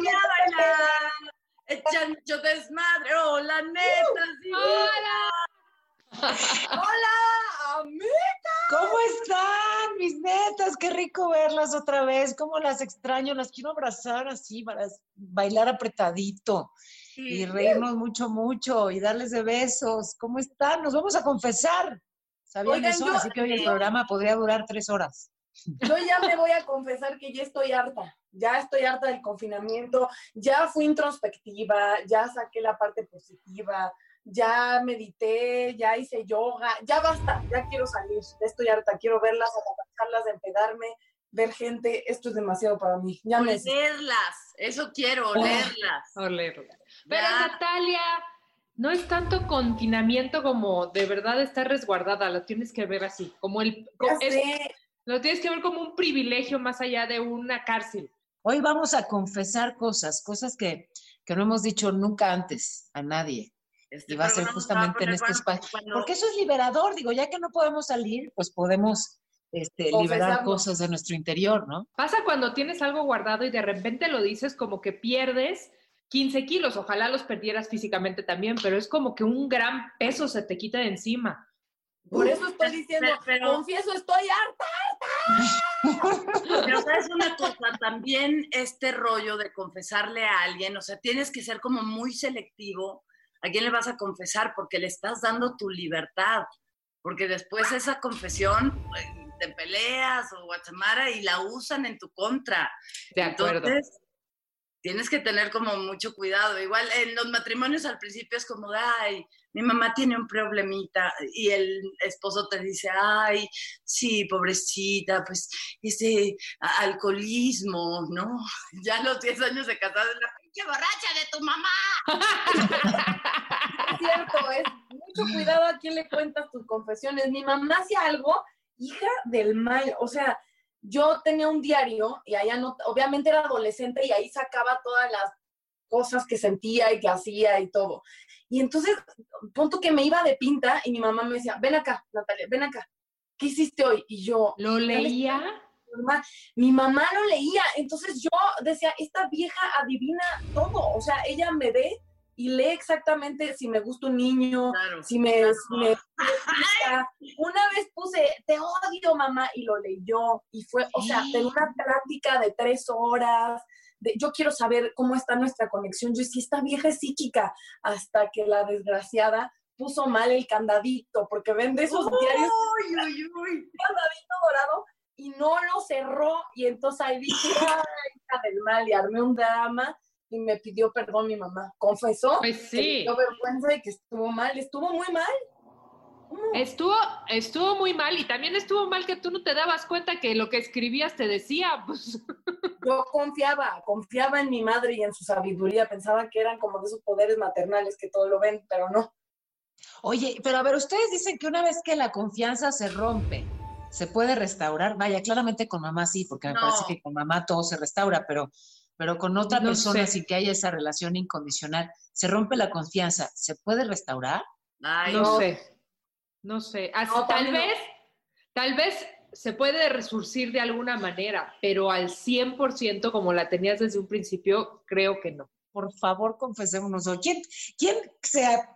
Neta. Echan mucho desmadre. Hola, neta. sí. Hola, amiga. ¿Cómo están, mis netas? Qué rico verlas otra vez. ¿Cómo las extraño? Las quiero abrazar así para bailar apretadito y reírnos mucho, mucho y darles de besos. ¿Cómo están? Nos vamos a confesar. ¿Sabían Oigan, eso? yo- Así que hoy el programa podría durar tres horas. Yo ya me voy a confesar que ya estoy harta. Ya estoy harta del confinamiento. Ya fui introspectiva. Ya saqué la parte positiva. Ya medité. Ya hice yoga. Ya basta. Ya quiero salir. Ya estoy harta. Quiero verlas, abrazarlas, empedarme, ver gente. Esto es demasiado para mí. Ya me Olerlas, eso quiero, olerlas. Olerla. Pero Ya. Natalia, no es tanto confinamiento como de verdad estar resguardada, lo tienes que ver así, como el co- Ya es- sé. Lo tienes que ver como un privilegio más allá de una cárcel. Hoy vamos a confesar cosas, cosas que, que no hemos dicho nunca antes a nadie. Este Y va a ser justamente en va a este espacio. cuando- Porque eso es liberador, digo, ya que no podemos salir, pues podemos este, liberar cosas de nuestro interior, ¿no? Pasa cuando tienes algo guardado y de repente lo dices como que pierdes 15 kilos, ojalá los perdieras físicamente también, pero es como que un gran peso se te quita de encima. Por eso estoy diciendo, pero- confieso, estoy harta. Pero sabes una cosa, también este rollo de confesarle a alguien, o sea, tienes que ser como muy selectivo a quién le vas a confesar porque le estás dando tu libertad, porque después esa confesión eh, te peleas o guachamara y la usan en tu contra. De acuerdo. Entonces, tienes que tener como mucho cuidado. Igual en los matrimonios al principio es como de, ay, mi mamá tiene un problemita y el esposo te dice, ay, sí, pobrecita, pues ese alcoholismo, ¿no? Ya a los 10 años de casada es la pinche borracha de tu mamá. Es cierto, es mucho cuidado a quién le cuentas tus confesiones. Mi mamá hacía algo, hija del mal, o sea, yo tenía un diario y allá no, obviamente era adolescente y ahí sacaba todas las cosas que sentía y que hacía y todo. Y entonces, punto que me iba de pinta y mi mamá me decía, ven acá, Natalia, ven acá, ¿qué hiciste hoy? Y yo, ¿Lo leía? mamá, mi mamá lo leía, entonces yo decía, esta vieja adivina todo, o sea, ella me ve y lee exactamente si me gusta un niño, Claro. si me, gusta. Una vez puse, te odio, mamá, y lo leyó, y fue, o sea, de una plática de tres horas, de, yo quiero saber cómo está nuestra conexión, yo si esta vieja es psíquica, hasta que la desgraciada puso mal el candadito, porque vende esos diarios Uy, uy, uy. candadito dorado y no lo cerró y entonces ahí dije, ay, hija del mal, y armé un drama y me pidió perdón mi mamá. Confesó Pues que sí. dio vergüenza de que estuvo mal, estuvo muy mal. Estuvo, estuvo muy mal y también estuvo mal que tú no te dabas cuenta que lo que escribías te decía, pues Yo confiaba, confiaba en mi madre y en su sabiduría, pensaba que eran como de esos poderes maternales que todo lo ven, pero no. Oye, pero a ver, ustedes dicen que una vez que la confianza se rompe, se puede restaurar. Vaya, claramente con mamá sí, porque me No. parece que con mamá todo se restaura, pero, pero con otra No persona sé. sin que haya esa relación incondicional, se rompe la confianza, ¿se puede restaurar? Ay, no, no. sé. No sé. Así- No, tal vez, tal vez se puede resurcir de alguna manera, pero al 100% como la tenías desde un principio, creo que no. Por favor, confesémonos hoy. ¿Quién, quién se, a,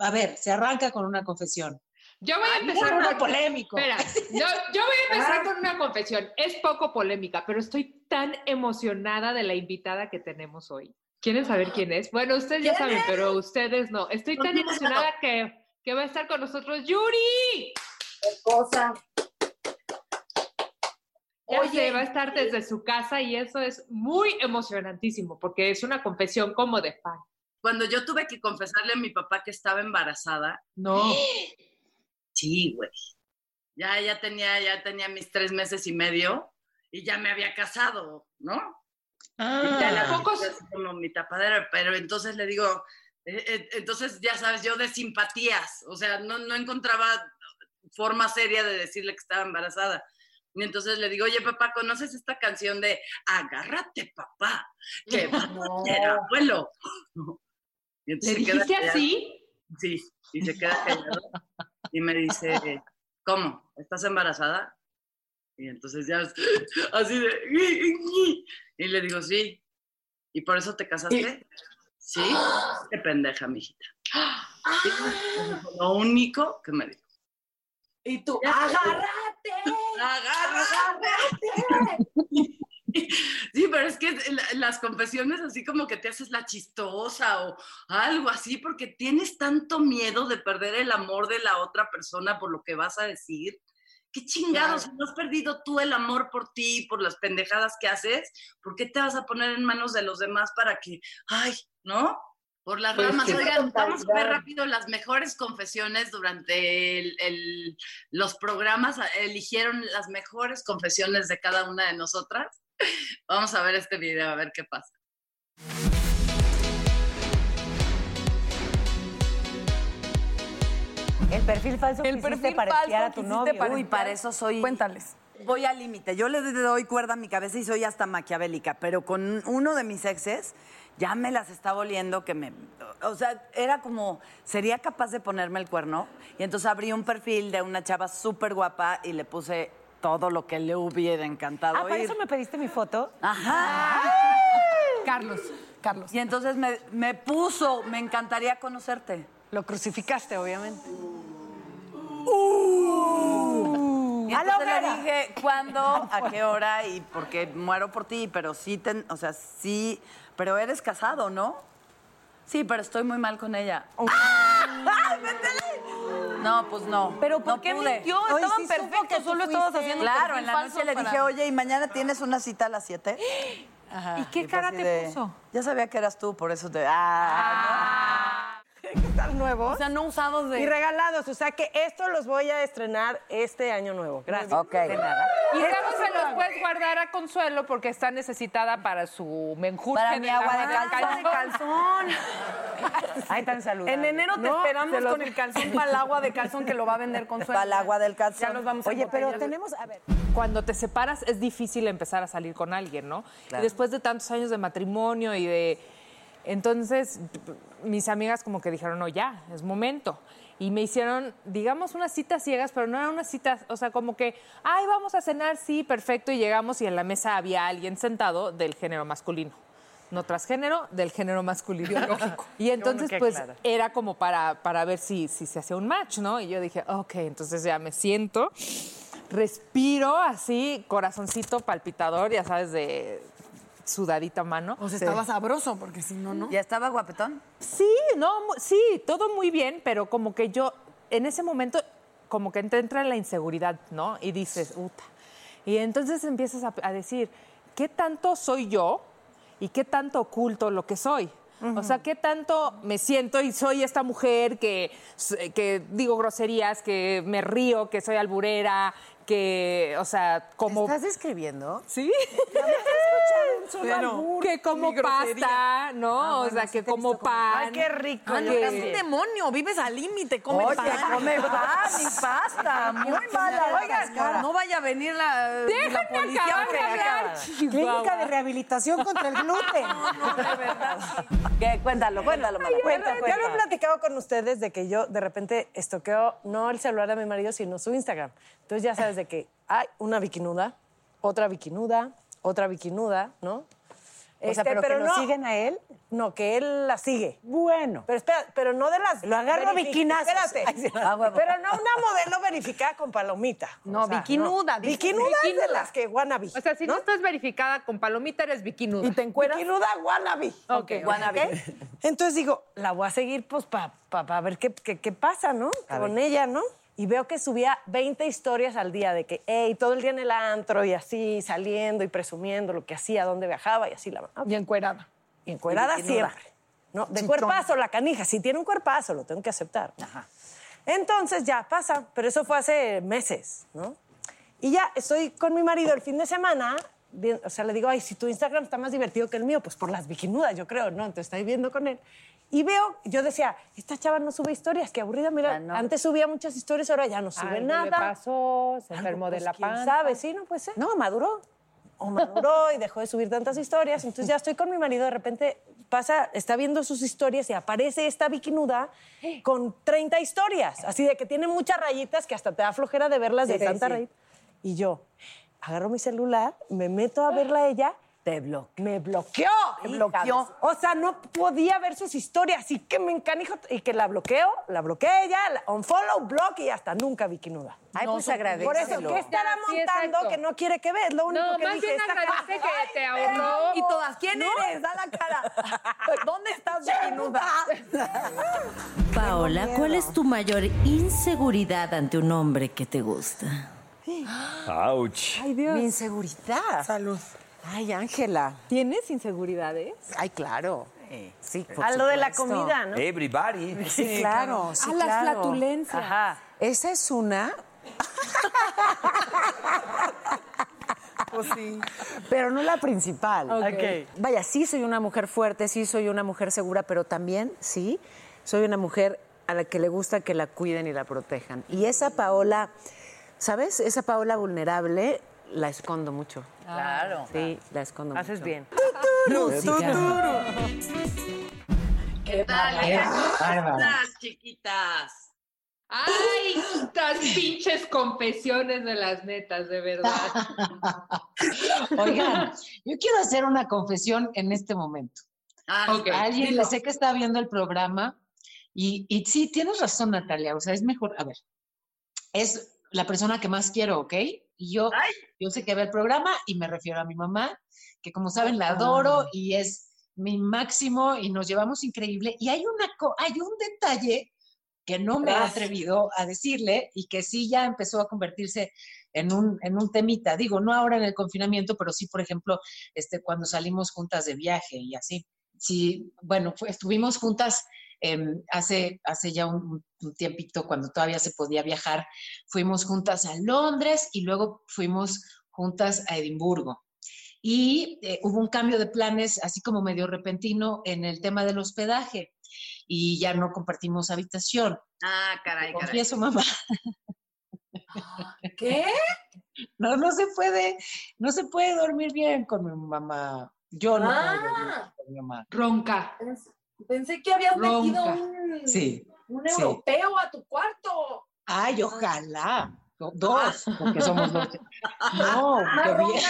a ver, se arranca con una confesión? Yo voy a Ay, empezar uno con- polémico. Espera, yo, yo voy a empezar con una confesión. Es poco polémica, pero estoy tan emocionada de la invitada que tenemos hoy. ¿Quieren saber quién es? Bueno, ustedes ya ¿Quién saben, pero ustedes no. Estoy tan No. emocionada que, que va a estar con nosotros Yuri. Qué cosa. Ya Oye, sé, va a estar desde su casa y eso es muy emocionantísimo porque es una confesión como de fan. Cuando yo tuve que confesarle a mi papá que estaba embarazada, No. sí, güey. ya, ya tenía, ya tenía mis tres meses y medio y ya me había casado, ¿no? Y ya la Pocos- como mi tapadera, pero entonces le digo, eh, eh, entonces ya sabes, yo de simpatías, o sea, no, no encontraba forma seria de decirle que estaba embarazada. Y entonces le digo, oye, papá, ¿conoces esta canción de Agárrate, papá, que va a ser abuelo? Y ¿Le queda dijiste así? Sí, y se queda callado y me dice, ¿cómo? ¿Estás embarazada? Y entonces ya es así de... Y le digo, sí. ¿Y por eso te casaste? Sí. Qué pendeja, mijita. Sí, Lo único que me dijo. Y tú, agárrate, ¡Agárrate! Sí, pero es que la- las confesiones así como que te haces la chistosa o algo así porque tienes tanto miedo de perder el amor de la otra persona por lo que vas a decir. Qué chingados, si no has perdido tú el amor por ti, por las pendejadas que haces, ¿por qué te vas a poner en manos de los demás para que, ay, ¿no? Por las Pues ramas. Oigan, vamos a ver rápido las mejores confesiones durante el- el- los programas. Eligieron las mejores confesiones de cada una de nosotras. Vamos a ver este video, a ver qué pasa. El perfil falso que El hiciste parecía falso a tu que novio. para- Uy, para eso soy. Cuéntales. Voy al límite. Yo le doy cuerda a mi cabeza y soy hasta maquiavélica, pero con uno de mis exes ya me las estaba oliendo que me. O sea, era como. Sería capaz de ponerme el cuerno. Y entonces abrí un perfil de una chava súper guapa y le puse todo lo que le hubiera encantado Ah, ¿para oír. eso me pediste mi foto? Ajá. Carlos, Carlos. Y entonces me, me puso, me encantaría conocerte. Lo crucificaste, obviamente. Y ¡A la entonces le dije, ¿cuándo? ¿A qué hora? Y porque muero por ti, pero sí, ten- o sea, sí, pero eres casado, ¿no? Sí, pero estoy muy mal con ella. ¡Ay, métele! No, pues no. Pero ¿por no qué pude. mintió? Oye, Estaban sí perfectos, solo estabas haciendo Claro, en la noche le para- dije, oye, ¿y mañana tienes una cita a las 7? ¿Y qué cara te de, puso? Ya sabía que eras tú, por eso te... Ah, están nuevos O sea, no usados de... y regalados. O sea que esto los voy a estrenar este año nuevo. Gracias. no. Ok. De nada. Y Carlos se los puedes guardar a Consuelo porque está necesitada para su menjurje Para mi agua de calzón. calzón. Ay, tan saludable. En enero te No, esperamos los- con el calzón para el agua de calzón que lo va a vender con Para el agua del calzón. Ya nos vamos a Oye, pero tenemos, a ver, Cuando te separas es difícil empezar a salir con alguien, ¿no? Claro. Y después de tantos años de matrimonio y de... Entonces, mis amigas como que dijeron, no, ya, es momento. Y me hicieron, digamos, unas citas ciegas, pero no eran unas citas, o sea, como que, ay, vamos a cenar, sí, perfecto. Y llegamos y en la mesa había alguien sentado del género masculino. No transgénero, del género masculino. Y entonces, pues, era como para, para ver si, si se hacía un match, ¿no? Y yo dije, ok, entonces ya me siento, respiro así, corazoncito palpitador, ya sabes, de sudadita mano. O sea, estaba sabroso, porque si no, ¿no? ¿Ya estaba guapetón? Sí, no, sí, todo muy bien, pero como que yo, en ese momento, como que te entra la inseguridad, ¿no? Y dices, puta. Y entonces empiezas a, a decir, ¿qué tanto soy yo y qué tanto oculto lo que soy? O sea, ¿qué tanto me siento y soy esta mujer que, que digo groserías, que me río, que soy alburera, que, o sea, como... ¿estás escribiendo? ¿Sí? Bueno, que como pasta, ¿no? o sea, que como pan. Ay, qué rico. Ay, no, que- eres un demonio. Vives al límite. Come Oye, pan. come pan y pasta. Muy mala la Oigan, no vaya a venir la, la Déjenme policía. acabar de hablar. Clínica de rehabilitación contra el gluten. ¿Qué? Cuéntalo, cuéntalo, Mala. Cuenta, Ya lo he platicado con ustedes de que yo de repente estoqueo no el celular de mi marido, sino su Instagram. Entonces ya sabes de que hay una bikinuda, otra bikinuda, otra bikinuda, ¿no? O sea, Este, pero, que lo no, siguen a él. No, que él la sigue. Bueno. Pero espera, pero no de las. Lo agarro a verific- biquinazos. Espérate. Ay, sí. Ah, huevo. Pero no una modelo verificada con palomita. No, bikinuda, dice. Bikinuda es de las que wannabe. O sea, si no, estás verificada con palomita, eres bikinuda. ¿Y te encueras? Bikinuda wannabe. Ok, Wannabe. Entonces digo, la voy a seguir pues para ver qué, qué, qué pasa, ¿no? Con ella, ¿no? Y veo que subía 20 historias al día de que, hey, todo el día en el antro y así, saliendo y presumiendo lo que hacía, dónde viajaba y así la Y encuerada. Y encuerada Y siempre. ¿no? De Chitón. cuerpazo, la canija. Si tiene un cuerpazo, lo tengo que aceptar. Entonces ya pasa, pero eso fue hace meses, ¿no? Y ya estoy con mi marido el fin de semana, bien- o sea, le digo, ay, si tu Instagram está más divertido que el mío, pues por las bikinudas, yo creo, ¿no? Entonces estoy viendo con él. Y veo, yo decía, esta chava no sube historias, qué aburrida, mira, antes subía muchas historias, ahora ya no sube Algo nada. le pasó, se Algo, enfermó de pues, la ¿quién panza. sabe? Sí, no puede ser. No, maduró. O maduró y dejó de subir tantas historias. Entonces ya estoy con mi marido, de repente pasa, está viendo sus historias y aparece esta bikinuda con 30 historias. Así de que tiene muchas rayitas que hasta te da flojera de verlas de Sí, tanta sí. rayita. Y yo agarro mi celular, me meto a verla a ella. Te bloqueó. Me bloqueó. Me bloqueó. O sea, no podía ver sus historias. Y que me encanijo. Y que la bloqueo, la bloquea ella, la unfollow, block y hasta nunca bikinuda. Ay, pues agradecelo. Por eso, ¿qué estará Sí, montando que no quiere que veas? Lo único No, que más dije, bien agradece que te ahorró. Y todas, ¿quién eres? Da la cara. ¿Dónde estás, bikinuda? Paola, ¿cuál es tu mayor inseguridad ante un hombre que te gusta? Ouch. Ay, Dios. Mi inseguridad. Salud. Ay, Ángela. ¿Tienes inseguridades? Ay, claro. Sí, por A lo de la supuesto. comida, ¿no? Everybody. Sí, claro. sí, Ah, las claro. flatulencias. Ajá. Esa es una. Pues sí. Pero no la principal. Ok. Vaya, sí soy una mujer fuerte, sí soy una mujer segura, pero también, sí, soy una mujer a la que le gusta que la cuiden y la protejan. Y esa Paola, ¿sabes? Esa Paola vulnerable la escondo mucho. Claro. Sí, la escondo mucho. Haces bien. ¿Qué tal? eh? ¿Cómo estás, chiquitas? Ay, estas pinches confesiones de las netas, de verdad. Oigan, yo quiero hacer una confesión en este momento. Ah, Ok. Alguien, le sé que está viendo el programa y, y sí, tienes razón, Natalia. O sea, es mejor, a ver, es la persona que más quiero, ¿ok? Y yo, Ay. yo sé que ve el programa y me refiero a mi mamá, que como saben la adoro y es mi máximo y nos llevamos increíble. Y hay, una, hay un detalle que no me he atrevido a decirle y que sí ya empezó a convertirse en un, en un temita. Digo, no ahora en el confinamiento, pero sí, por ejemplo, este, cuando salimos juntas de viaje y así. Sí, bueno, fue- estuvimos juntas em, hace, hace ya un, un tiempito, cuando todavía se podía viajar, fuimos juntas a Londres y luego fuimos juntas a Edimburgo. Y eh, hubo un cambio de planes, así como medio repentino, en el tema del hospedaje. Y ya no compartimos habitación. Ah, caray, caray. Confieso, mamá. ¿Qué? No, no se puede, no se puede dormir bien con mi mamá. Yo no puedo dormir Ah. con mi mamá. Ronca. Pens- Pensé que habías metido un, Sí. un sí. europeo a tu cuarto. Ay, ojalá. Do- Dos, porque somos dos. No, qué bien.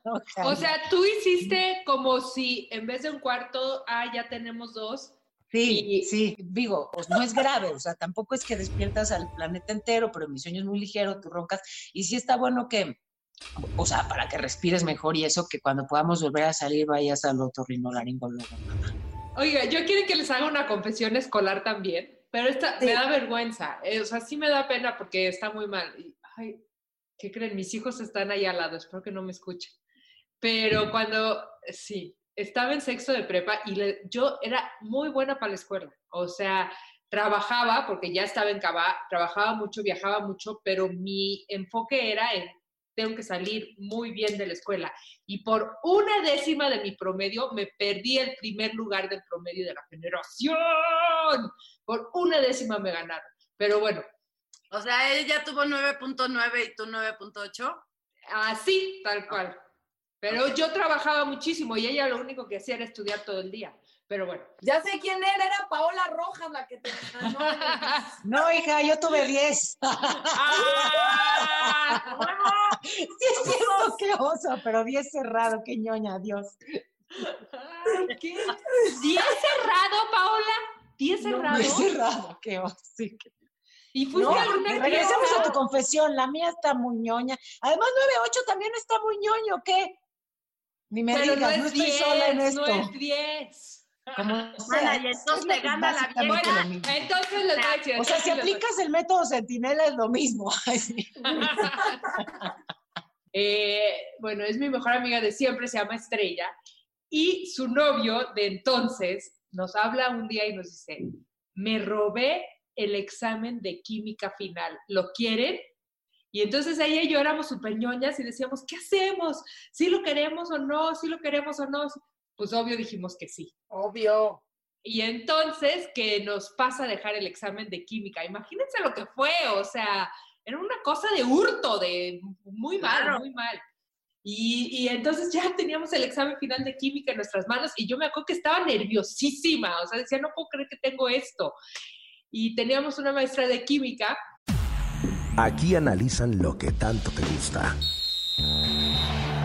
O sea, tú hiciste como si en vez de un cuarto, ah, ya tenemos dos. Sí, Y- sí, digo, pues no es grave, o sea, tampoco es que despiertas al planeta entero, pero mi sueño es muy ligero, tú roncas, y sí está bueno que, o sea, para que respires mejor y eso, que cuando podamos volver a salir vayas al otorrinolaringólogo. Oiga, yo quiero que les haga una confesión escolar también, pero esta me da vergüenza. eh, o sea, sí me da pena porque está muy mal. Ay, ¿qué creen? Mis hijos están ahí al lado, espero que no me escuchen. Pero cuando, sí, estaba en sexto de prepa y le- yo era muy buena para la escuela. O sea, trabajaba, porque ya estaba en Cabá, trabajaba mucho, viajaba mucho, pero mi enfoque era en tengo que salir muy bien de la escuela. Y por una décima de mi promedio me perdí el primer lugar del promedio de la generación. Por una décima me ganaron. Pero bueno, O sea, él ya tuvo 9.9 y tú 9.8. así, tal cual. Pero yo trabajaba muchísimo y ella lo único que hacía era estudiar todo el día. Pero bueno. Ya sé quién era, era Paola Rojas la que te ganó. No, hija, yo tuve 10. ¡Ah! Sí es cierto, qué oso, pero 10 cerrado, qué ñoña, Dios. Ay, ¿qué? ¿Diez cerrado, Paola? ¿Diez cerrado? 10 cerrado, qué oso. sí, qué- ¿Y fuiste No, regresemos a tu confesión, la mía está muy ñoña. Además, 9.8 también está muy ñoño, ¿qué? Ni me Pero digas, no no, es estoy 10, sola en esto. no es 10. Como Mana, sea, y entonces lo- gana la básicamente Bueno, lo mismo. entonces les voy a decir. O sea, si aplicas el método centinela es lo mismo. Eh, bueno, es mi mejor amiga de siempre, se llama Estrella, y su novio de entonces nos habla un día y nos dice, me robé el examen de química final. ¿Lo quieren? Y entonces ella y yo éramos súper ñoñas y decíamos, ¿qué hacemos? ¿Sí lo queremos o no? ¿Sí lo queremos o no? Pues obvio dijimos que sí. Obvio. Y entonces que nos pasa a dejar el examen de química. Imagínense lo que fue, o sea, era una cosa de hurto, de muy mal, Claro. muy mal. Y, y entonces ya teníamos el examen final de química en nuestras manos y yo me acuerdo que estaba nerviosísima, o sea, decía, no puedo creer que tengo esto. Y teníamos una maestra de química Aquí analizan lo que tanto te gusta.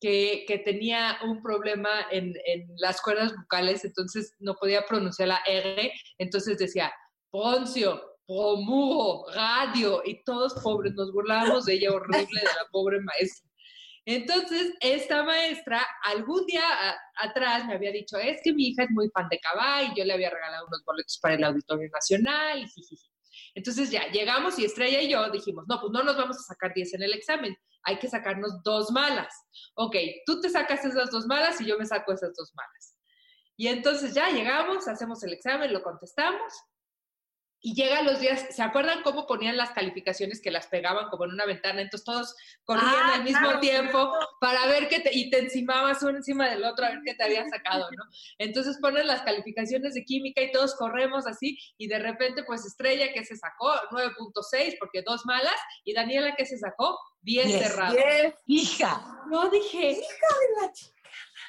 Que, que tenía un problema en, en las cuerdas vocales, entonces no podía pronunciar la R, entonces decía Poncio, Promuro, Radio, y todos pobres nos burlábamos de ella horrible, de la pobre maestra. Entonces, esta maestra algún día atrás me había dicho, es que mi hija es muy fan de Cabá y yo le había regalado unos boletos para el Auditorio Nacional. y jijiji. Entonces ya llegamos y Estrella y yo dijimos, no, pues no nos vamos a sacar 10 en el examen, hay que sacarnos dos malas. Ok, tú te sacas esas dos malas y yo me saco esas dos malas. Y entonces ya llegamos, hacemos el examen, lo contestamos y llegan los días, ¿se acuerdan cómo ponían las calificaciones que las pegaban como en una ventana? Entonces todos corrían Ah, al mismo claro, tiempo para ver qué te, y te encimabas uno encima del otro a ver qué te había sacado, ¿no? Entonces ponen las calificaciones de química y todos corremos así y de repente pues Estrella que se sacó 9.6 porque dos malas y Daniela que se sacó 10 Diez. cerrados. Hija. Yo dije, Hija de la chica.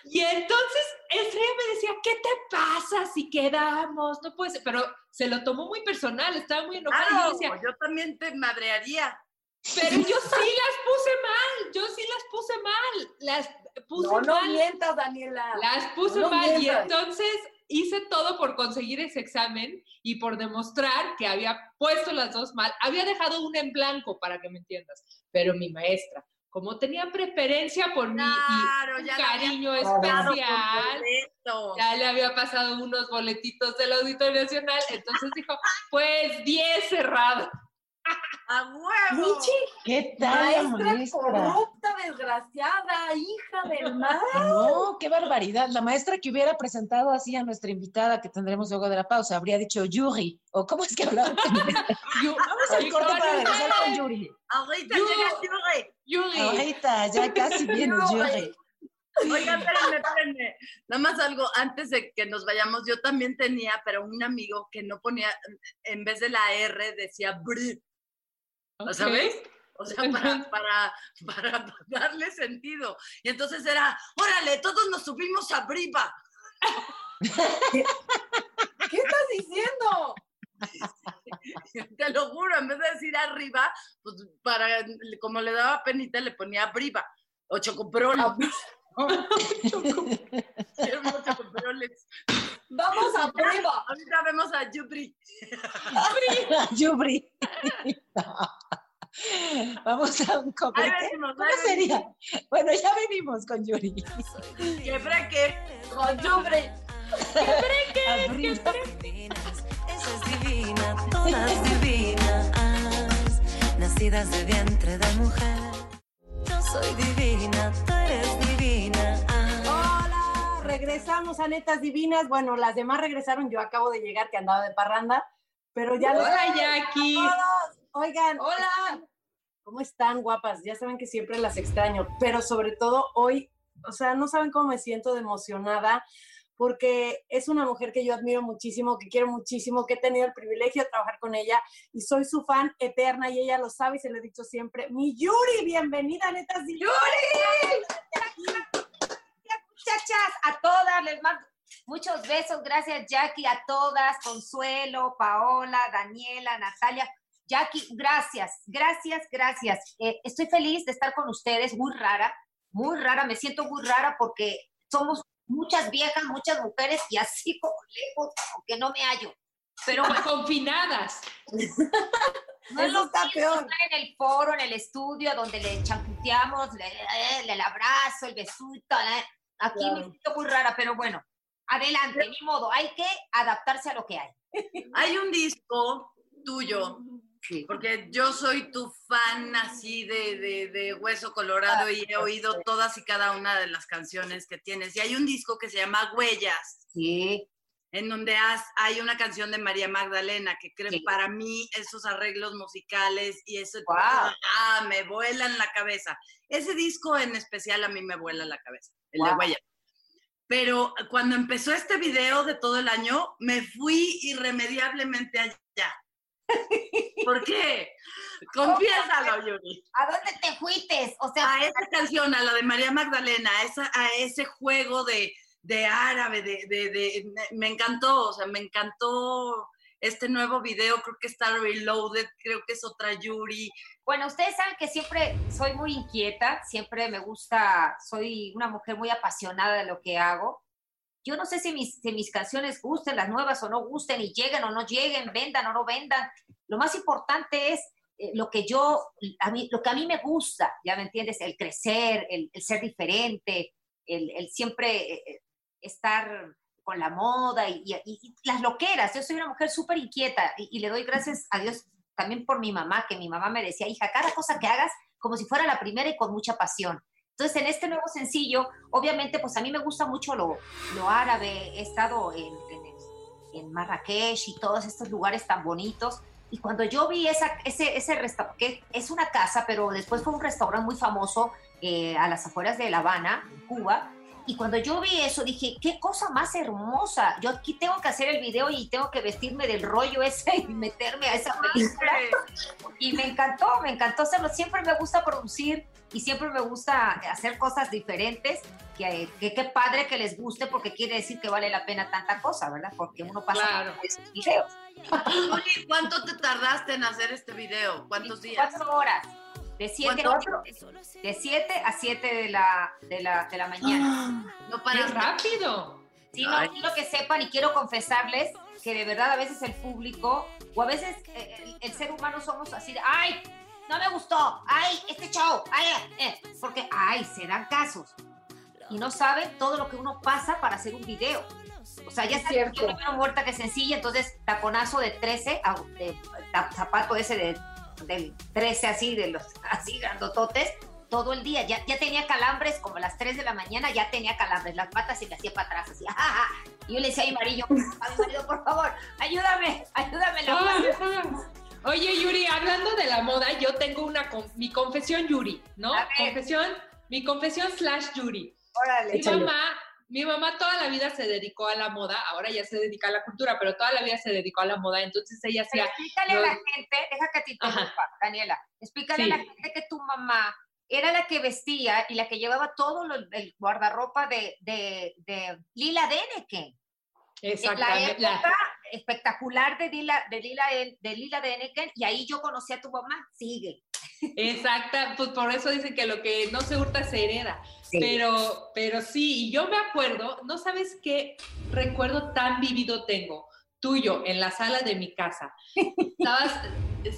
y entonces Estrella me decía, ¿qué te pasa si quedamos? No puede ser, pero se lo tomó muy personal, estaba muy enojada. y yo Claro, decía, yo también te madrearía. pero yo sí las puse mal, yo sí las puse mal, las puse No, no mal, mientas, Daniela. las puse No mal. Y entonces hice todo por conseguir ese examen y por demostrar que había puesto las dos mal. Había dejado una en blanco, para que me entiendas, pero mi maestra, como tenía preferencia por mí Claro, y un ya la había cariño especial, ya le había pasado unos boletitos del Auditorio Nacional, entonces dijo, pues 10 cerrado. ¡A huevo! Michi, ¿Qué tal maestra maestra? corrupta, desgraciada, hija del mal. No, qué barbaridad. La maestra que hubiera presentado así a nuestra invitada que tendremos luego de la pausa habría dicho Yuri. ¿O cómo es que hablaba? Vamos al corte con para regresar con Yuri. Ahorita Yo- llega Yuri. Yuri. Ahorita, ya casi viene Yuri. Oigan, espérenme, espérenme. Nada más algo, antes de que nos vayamos, yo también tenía, pero un amigo que no ponía, en vez de la R, decía br. Ok. ¿Sabes? O sea, para, para, para darle sentido. Y entonces era, órale, todos nos subimos a Briva. ¿Qué estás diciendo? Te lo juro, en vez de decir arriba, pues para, como le daba penita, le ponía Briva. O chocoprol. Chocoproles. Vamos a prueba. Ahorita vemos a Yubri. Yuri. Vamos a un comercial. venimos, ¿Cómo ahí sería? Bueno, ya venimos con Yuri. Que freque. Con Yubre. Arriba. Esa es divina, todas divinas, nacidas de vientre de mujer. Yo soy divina, tú eres divina. Regresamos a Netas Divinas. Bueno, las demás regresaron. Yo acabo de llegar, que andaba de parranda, pero ya los- Hola, Jackie. Todos. Oigan, Hola. ¿cómo están, guapas? Ya saben que siempre las extraño, pero sobre todo hoy, o sea, no saben cómo me siento de emocionada porque es una mujer que yo admiro muchísimo, que quiero muchísimo, que he tenido el privilegio de trabajar con ella y soy su fan eterna y ella lo sabe y se lo he dicho siempre. Mi Yuri, bienvenida, netas. ¡Yuri! Muchachas, a todas les mando Muchos besos, gracias Jackie, a todas, Consuelo, Paola, Daniela, Natalia. Jackie, gracias, gracias, gracias. Eh, estoy feliz de estar con ustedes, muy rara, muy rara, me siento muy rara porque somos muchas viejas, muchas mujeres y así como lejos, aunque no me hallo. Pero confinadas. No es lo está peor. en el foro, en el estudio, donde le chancuteamos, le, le- el abrazo, el besito. eh. Aquí me siento muy rara, pero bueno, adelante, ni modo, hay que adaptarse a lo que hay. Hay un disco tuyo, porque yo soy tu fan así de, de- de Hueso Colorado y he oído todas y cada una de las canciones que tienes. Y hay un disco que se llama Huellas. Sí. En donde has- hay una canción de María Magdalena, que creo para mí esos arreglos musicales y eso, ah, me vuelan la cabeza. Ese disco en especial a mí me vuela la cabeza, el de. Huellas. Pero cuando empezó este video de todo el año, me fui irremediablemente allá. ¿Por qué? Confiésalo, Yuri. ¿A dónde te fuiste? O sea, a esa canción, a la de María Magdalena, a, esa, a ese juego de, de árabe, de, de, de- me- me encantó, o sea, me encantó este nuevo video, creo que está Reloaded, creo que es otra Yuri. Bueno, ustedes saben que siempre soy muy inquieta, siempre me gusta, soy una mujer muy apasionada de lo que hago. Yo no sé si mis, si mis canciones gusten, las nuevas o no gusten, y lleguen o no lleguen, vendan o no vendan. Lo más importante es eh, lo que yo, a mí, lo que a mí me gusta, ya me entiendes, el crecer, el, el ser diferente, el, el siempre eh, eh, estar con la moda y, y- y las loqueras. Yo soy una mujer súper inquieta y, y le doy gracias a Dios también por mi mamá, que mi mamá me decía, hija, cada cosa que hagas como si fuera la primera y con mucha pasión. Entonces, en este nuevo sencillo, obviamente, pues a mí me gusta mucho lo, lo árabe. He estado en, en, Marrakech y todos estos lugares tan bonitos. Y cuando yo vi esa, ese, ese restaurante, que es una casa, pero después fue un restaurante muy famoso eh, a las afueras de La Habana, en Cuba, y cuando yo vi eso, dije, qué cosa más hermosa. Yo aquí tengo que hacer el video y tengo que vestirme del rollo ese y meterme a esa película. Y me encantó, me encantó hacerlo. Siempre me gusta producir y siempre me gusta hacer cosas diferentes. Que, que qué padre que les guste porque quiere decir que vale la pena tanta cosa, ¿verdad? Porque uno pasa Claro. esos videos. ¿cuánto te tardaste en hacer este video? ¿Cuántos días? Cuatro horas. De 7 ¿Cuánto? de siete a 7 de la, de, la, de la mañana. No ¡Qué rápido! Sí, no, quiero que sepan y quiero confesarles que de verdad a veces el público o a veces eh, el, el ser humano somos así de, ay, no me gustó, ay, este show, ay, eh", porque, ay, se dan casos y no saben todo lo que uno pasa para hacer un video. O sea, ya está yo primero muerta que sencilla, entonces taconazo de 13, a- de- zapato ese de, del 13 así, de los así grandototes, todo el día. Ya, ya tenía calambres, como a las 3 de la mañana, ya tenía calambres, las patas y me hacía para atrás, así, "Ja, ja". Y yo le decía a mi marido, a mi marido, por favor, ayúdame, ayúdame. la Ah, madre". Oye, Yuri, hablando de la moda, yo tengo una mi confesión Yuri, ¿no? Confesión, mi confesión slash Yuri. Órale. Mi mamá, mi mamá toda la vida se dedicó a la moda, ahora ya se dedica a la cultura, pero toda la vida se dedicó a la moda, entonces ella Pero hacía... explícale a la gente, deja que te interrumpa, Daniela, explícale Sí. a la gente que tu mamá era la que vestía y la que llevaba todo lo- el guardarropa de, de, de Lila Deneken. En la Exactamente, la- época espectacular de Lila, de Lila, de Lila Deneken, y ahí yo conocí a tu mamá. Sigue. Exacta, pues por eso dicen que lo que no se hurta se hereda. Pero, pero sí, y yo me acuerdo, no sabes qué recuerdo tan vivido tengo, tuyo, en la sala de mi casa. Estabas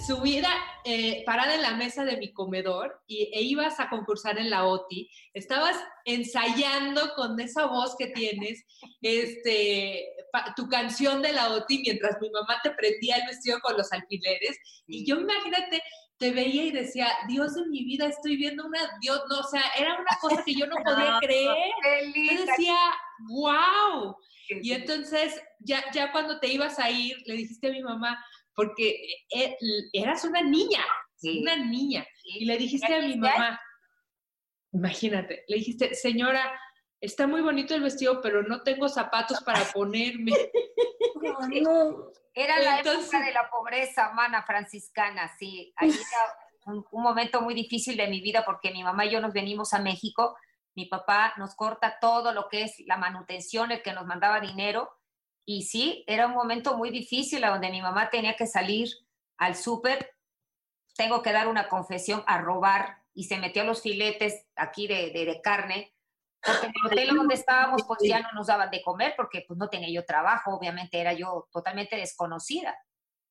subida, eh, parada en la mesa de mi comedor y, e ibas a concursar en la OTI. Estabas ensayando con esa voz que tienes este, pa- tu canción de la OTI mientras mi mamá te prendía el vestido con los alfileres. Y yo imagínate, te veía y decía, Dios de mi vida, estoy viendo una, Dios, no, o sea, era una cosa que yo no podía creer. Yo decía, wow. Y entonces, ya, ya cuando te ibas a ir, le dijiste a mi mamá, porque e- eras una niña, una niña, y le dijiste a mi mamá, imagínate, le dijiste, señora, está muy bonito el vestido, pero no tengo zapatos para ponerme. Era la Entonces- época de la pobreza, mana franciscana, sí. Ahí era un, un momento muy difícil de mi vida porque mi mamá y yo nos venimos a México mi papá nos corta todo lo que es la manutención, el que nos mandaba dinero. Y sí, era un momento muy difícil a donde mi mamá tenía que salir al súper. Tengo que dar una confesión a robar y se metió los filetes aquí de, de- de carne. Porque en el hotel donde estábamos, pues ya no nos daban de comer porque pues no tenía yo trabajo, obviamente era yo totalmente desconocida.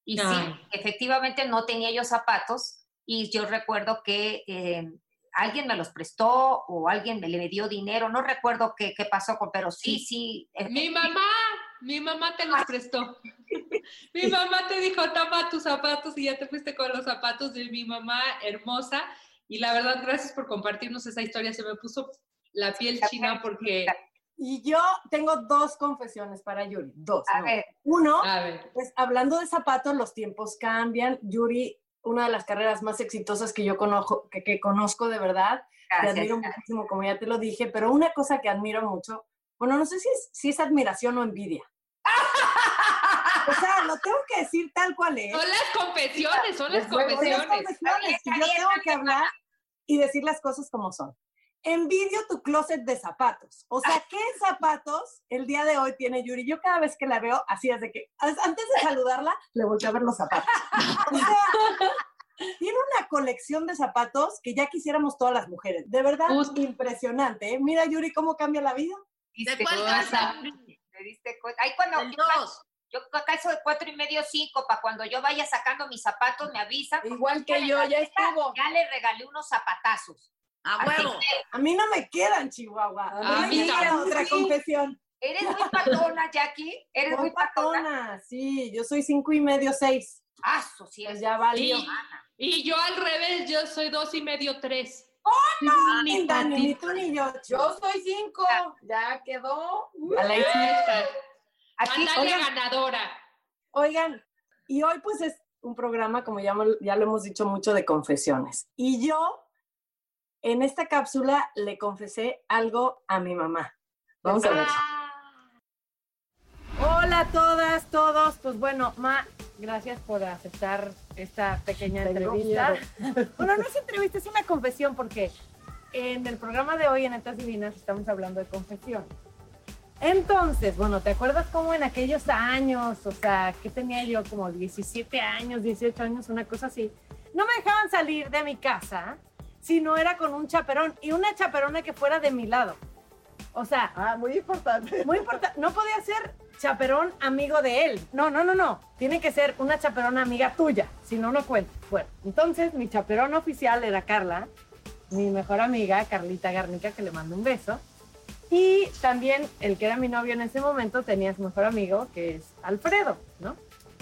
Y sí, efectivamente no tenía yo zapatos y yo recuerdo que eh, alguien me los prestó o alguien me le dio dinero, no recuerdo qué, qué pasó, con, pero sí, sí. Mi mamá, mi mamá te los prestó. Mi mamá te dijo, toma tus zapatos y ya te fuiste con los zapatos de mi mamá hermosa. Y la verdad, gracias por compartirnos esa historia. Se me puso la piel china porque... Y yo tengo dos confesiones para Yuri. Dos. A no. ver. Uno, A ver. pues hablando de zapatos, los tiempos cambian. Yuri, una de las carreras más exitosas que yo conozco, que, que conozco de verdad. Te Gracias, admiro gracias. muchísimo, como ya te lo dije, pero una cosa que admiro mucho, bueno, no sé si es, si es admiración o envidia. O sea, lo tengo que decir tal cual es. Son las confesiones, son las Son las confesiones. confesiones, yo tengo que hablar y decir las cosas como son. Envidio tu closet de zapatos. O sea, ¿qué zapatos el día de hoy tiene Yuri? Yo cada vez que la veo, así es de que, antes de saludarla, le volteo a ver los zapatos. O sea, tiene una colección de zapatos que ya quisiéramos todas las mujeres. De verdad, impresionante. ¿eh? Mira, Yuri, cómo cambia la vida. ¿Te cuál casa? ¿Te diste cuenta? Ay, cuando yo, calzo- yo calzo de cuatro y medio, cinco, para cuando yo vaya sacando mis zapatos, me avisa. Igual que yo, ya estuvo. Ya le regalé unos zapatazos. A huevo. A mí no me quedan, Chihuahua. A mí tampoco. otra confesión. Eres muy patona, Jackie. Eres Muy muy patona. patona, sí. Yo soy cinco y medio, seis. Ah, sí Pues es. ya valió. Y, y yo al revés, yo soy dos y medio, tres. Ni Dani, ni tú ni yo. Yo soy cinco. Ya quedó. A la oigan. ganadora. Oigan, y hoy pues es un programa, como ya, ya lo hemos dicho mucho, de confesiones. Y yo, en esta cápsula, le confesé algo a mi mamá. Vamos a ver. Hola a todas, todos. Pues bueno, Ma, gracias por aceptar esta pequeña Tengo entrevista. Bueno, no es entrevista, es una confesión porque en el programa de hoy en Netas Divinas estamos hablando de confesión. Entonces, bueno, ¿te acuerdas cómo en aquellos años, o sea, que tenía yo como 17 años, 18 años, una cosa así? No me dejaban salir de mi casa si no era con un chaperón y una chaperona que fuera de mi lado. O sea, Ah, muy importante. muy importante. No podía ser chaperón amigo de él. No, no, no, no. Tiene que ser una chaperona amiga tuya. Si no, no cuenta. Bueno, entonces mi chaperón oficial era Carla, mi mejor amiga, Carlita Garnica, que le mando un beso. Y también el que era mi novio en ese momento tenía su mejor amigo, que es Alfredo, ¿no?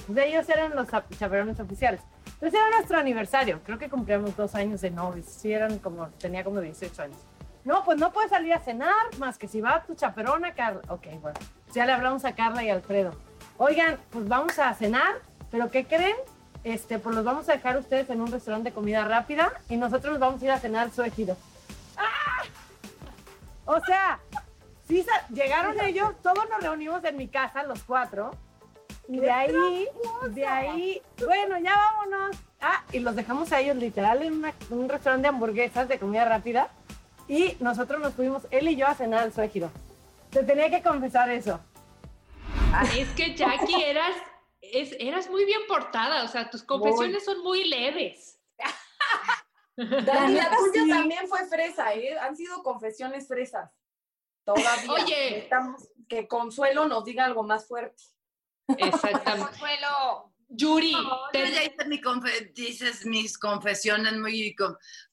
De ellos eran los chap- chaperones oficiales. Entonces era nuestro aniversario. Creo que cumplíamos dos años de novios. Sí, eran como, tenía como 18 años. No, pues no puedes salir a cenar más que si va tu chaperona, Carla. Ok, bueno. Ya le hablamos a Carla y Alfredo. Oigan, pues vamos a cenar, pero ¿qué creen? Este, pues los vamos a dejar ustedes en un restaurante de comida rápida y nosotros nos vamos a ir a cenar su ejido. ¡Ah! O sea, sí llegaron ellos, todos nos reunimos en mi casa, los cuatro, de ahí, de ahí, bueno, ya vámonos. Ah, y los dejamos a ellos literal en una- un restaurante de hamburguesas de comida rápida. Y nosotros nos fuimos, él y yo, a cenar al suegiro. Te tenía que confesar eso. Es que Jackie eras, es- eras muy bien portada, o sea, tus confesiones son muy leves. Dani, la tuya sí. también fue fresa, ¿eh? Han sido confesiones fresas. Todavía. Oye. Necesitamos que Consuelo nos diga algo más fuerte. Exactamente. Yuri, Yo te- ya hice mi confe- dices mis confesiones muy,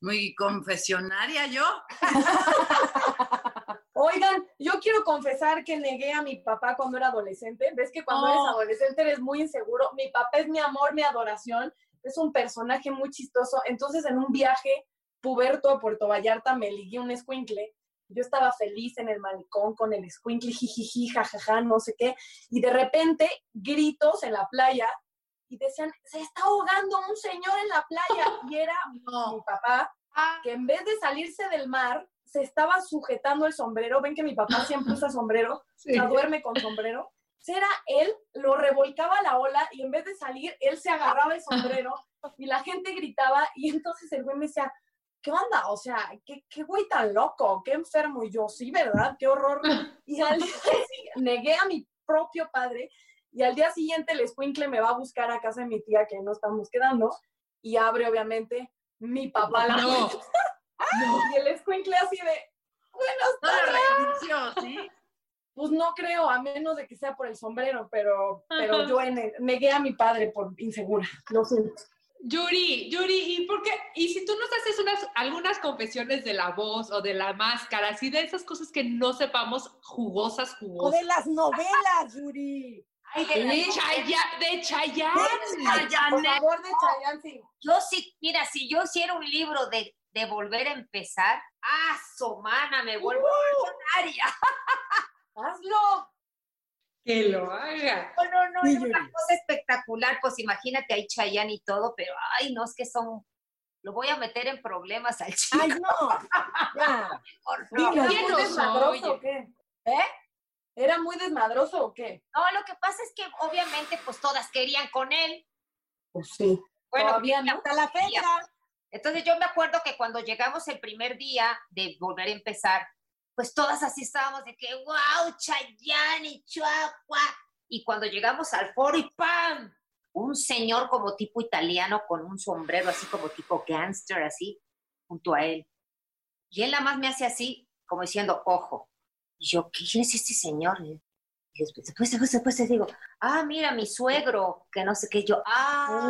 muy confesionaria yo. Oigan, yo quiero confesar que negué a mi papá cuando era adolescente. ¿Ves que cuando eres Oh. adolescente eres muy inseguro? Mi papá es mi amor, mi adoración. Es un personaje muy chistoso. Entonces, en un viaje puberto a Puerto Vallarta me ligué un escuincle. Yo estaba feliz en el malecón con el escuincle, jijiji, jajaja, no sé qué. Y de repente, gritos en la playa y decían, se está ahogando un señor en la playa. Y era mi papá, que en vez de salirse del mar, se estaba sujetando el sombrero. Ven que mi papá siempre usa sombrero, Sí. o sea, duerme con sombrero. Era él, lo revolcaba la ola y en vez de salir, él se agarraba el sombrero y la gente gritaba y entonces el güey me decía, ¿qué onda? O sea, ¿qué, qué güey tan loco, qué enfermo. Y yo, sí, ¿verdad? Qué horror. Y al día siguiente, negué a mi propio padre y al día siguiente el escuincle me va a buscar a casa de mi tía que no estamos quedando y abre obviamente mi papá la No. Y el escuincle así de, No tardes. reconoció, ¿sí? Pues no creo, a menos de que sea por el sombrero, pero, pero yo en- negué a mi padre por insegura. Lo siento. Yuri, Yuri, ¿y por qué? Y si tú nos haces unas, algunas confesiones de la voz o de la máscara, así de esas cosas que no sepamos jugosas, O jugosas. de las novelas, Yuri. Ay, de, De Chaya- de Chayanne. Por favor, de Chayanne, sí. Yo sí, mira, si yo hiciera un libro de, de volver a empezar, ¡ah, somana! Me vuelvo millonaria. Hazlo. Que lo haga. No, no, no, Sí, es una cosa espectacular. Pues imagínate ahí Chayanne y todo, pero ay, no, es que son. Lo voy a meter en problemas al chico. Ay, no. Ya. por favor. ¿quién ¿Muy nos desmadroso o qué? ¿Eh? ¿Era muy desmadroso o qué? No, lo que pasa es que obviamente pues todas querían con él. Pues sí. Bueno, Todavía no. Hasta la fecha. Entonces yo me acuerdo que cuando llegamos el primer día de volver a empezar, pues todas así estábamos de que, wow, Chayanne y Chuacua. Y cuando llegamos al foro y ¡pam! Un señor como tipo italiano con un sombrero así como tipo gangster así, junto a él. Y él nada más me hace así, como diciendo, ojo. Y yo, ¿quién es este señor? Y después, después, después, después te digo, ah, mira, mi suegro, que no sé qué. Yo, ah,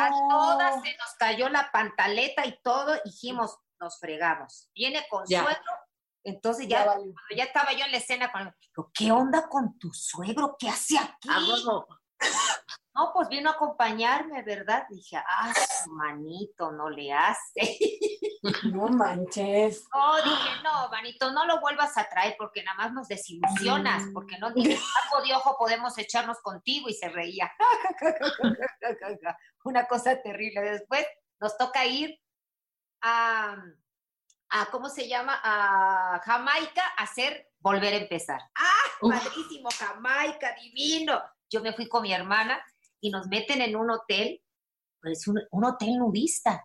a todas se nos cayó la pantaleta y todo, dijimos, nos fregamos. Viene con Ya. suegro, entonces Ya ya, estaba yo en la escena con digo, ¿qué onda con tu suegro? ¿Qué hace aquí? No, pues vino a acompañarme, ¿verdad? Dije, ah, su manito, no le hace. No manches. No, dije, no, manito, no lo vuelvas a traer porque nada más nos desilusionas, porque no ni saco de ojo podemos echarnos contigo y se reía. Una cosa terrible. Después nos toca ir a, a ¿cómo se llama? A Jamaica a hacer volver a empezar. ¡Ah, padrísimo! Jamaica, divino. Yo me fui con mi hermana y nos meten en un hotel, pues un, un hotel nudista.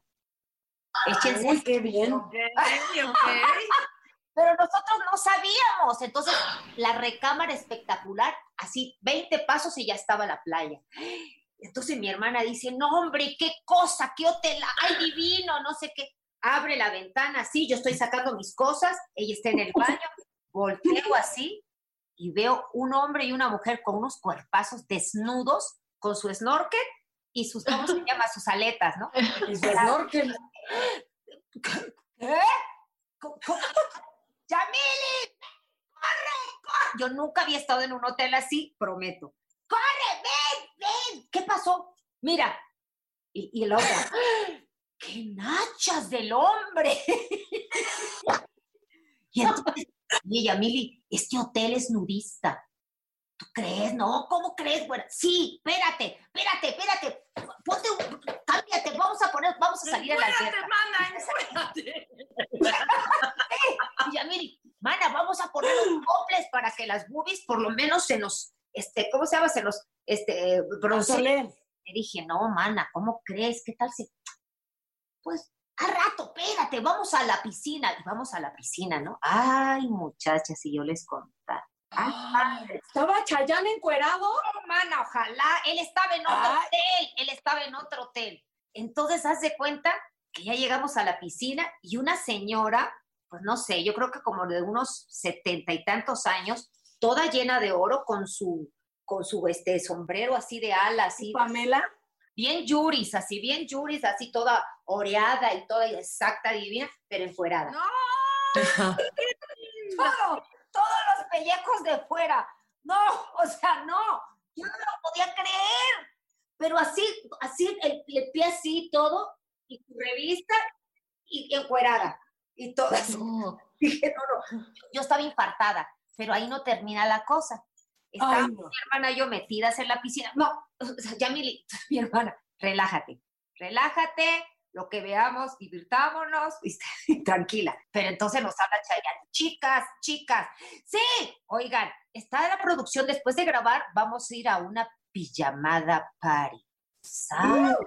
Échense Uy, qué bien. pero nosotros no sabíamos. Entonces, la recámara espectacular, así 20 pasos y ya estaba la playa. Entonces mi hermana dice, no hombre, qué cosa, qué hotel, ay divino, no sé qué. Abre la ventana así, yo estoy sacando mis cosas, ella está en el baño, volteo así y veo un hombre y una mujer con unos cuerpazos desnudos, con su snorkel y sus, ¿cómo se llama? Sus aletas, ¿no? Y su snorkel. ¿Qué? ¡Yamili! ¡Corre, corre! Yo nunca había estado en un hotel así, prometo. ¡Corre, ven, ven! ¿Qué pasó? Mira. Y, y la otra, ¡qué nachas del hombre! y entonces, oye, Yamili, este hotel es nudista. ¿Tú crees? No, ¿cómo crees? Bueno, sí, espérate, espérate, espérate. Ponte un, cámbiate, vamos a poner, vamos a salir a la alberca. mana, encuérdate. Y ya, mire, mana, vamos a poner los coples para que las boobies por lo menos se nos, este, ¿cómo se llama? Se nos, este, bronceen. Le dije, no, mana, ¿cómo crees? ¿Qué tal si? Pues, a rato, espérate, vamos a la piscina. Y vamos a la piscina, ¿no? Ay, muchachas, si yo les contara. Ay. ¿Estaba Chayanne encuerado? No, mana, ojalá. Él estaba en otro Ay. hotel. Él estaba en otro hotel. Entonces, haz de cuenta que ya llegamos a la piscina y una señora, pues no sé, yo creo que como de unos setenta y tantos años, toda llena de oro con su, con su este, sombrero así de ala, así. Pamela. Bien yuris, así, bien yuris, así toda oreada y toda exacta, divina, pero enfuerada. todo, todos los pellejos de fuera. No, o sea, no, yo no lo podía creer. Pero así, así, el, el pie así, todo, y tu revista, y, encuerada, y todo así. Dije, no, no, yo estaba infartada, pero ahí no termina la cosa. Estaba Ay, mi hermana y yo metidas en la piscina. No, o sea, ya mi, mi hermana, relájate, relájate, lo que veamos, divirtámonos, ¿viste? tranquila. Pero entonces nos habla Chayanne, chicas, chicas, sí, oigan, está la producción, después de grabar, vamos a ir a una pijamada party. ¡Sas!